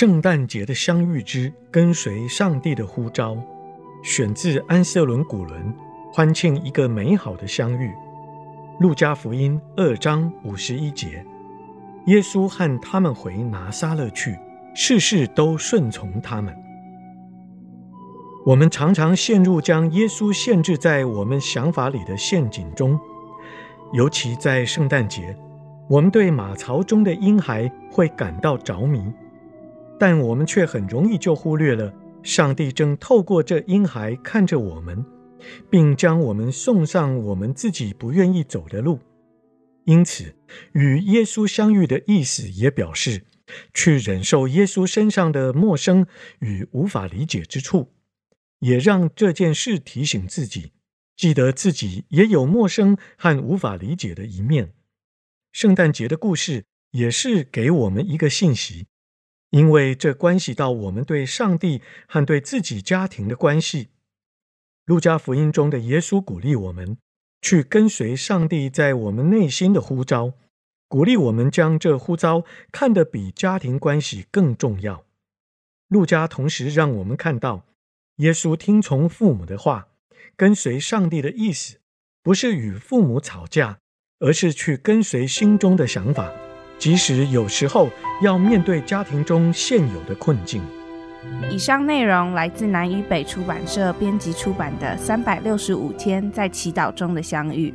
圣诞节的相遇之跟随上帝的呼召，选自安瑟伦古伦欢庆一个美好的相遇。路加福音二章五十一节，耶稣和他们回拿撒勒去，事事都顺从他们。我们常常陷入将耶稣限制在我们想法里的陷阱中，尤其在圣诞节，我们对马槽中的婴孩会感到着迷。但我们却很容易就忽略了，上帝正透过这婴孩看着我们，并将我们送上我们自己不愿意走的路。因此，与耶稣相遇的意思也表示去忍受耶稣身上的陌生与无法理解之处，也让这件事提醒自己，记得自己也有陌生和无法理解的一面。圣诞节的故事也是给我们一个信息。因为这关系到我们对上帝和对自己家庭的关系。路加福音中的耶稣鼓励我们去跟随上帝在我们内心的呼召，鼓励我们将这呼召看得比家庭关系更重要。路加同时让我们看到，耶稣听从父母的话，跟随上帝的意思，不是与父母吵架，而是去跟随心中的想法。即使有时候要面对家庭中现有的困境。以上内容来自南与北出版社编辑出版的《三百六十五天在祈祷中的相遇》。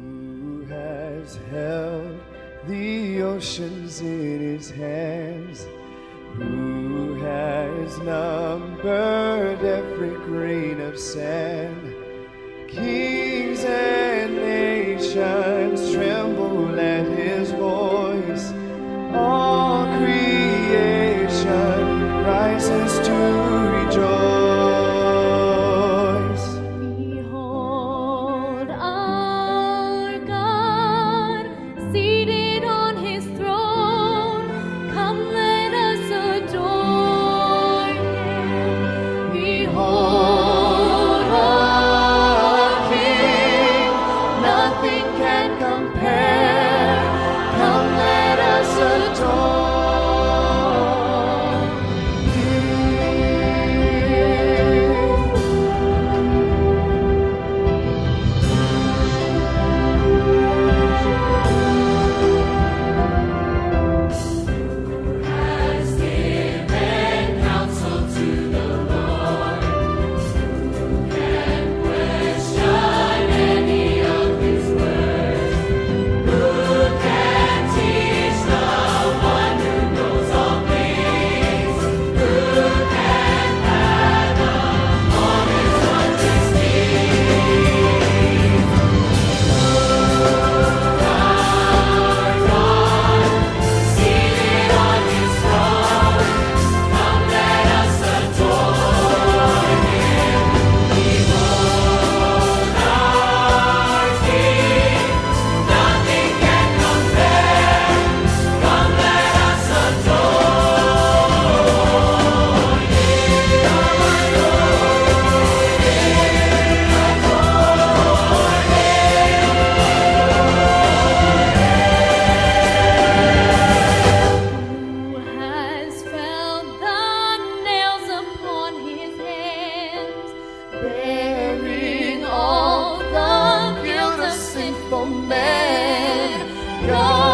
Kings and nations. man. God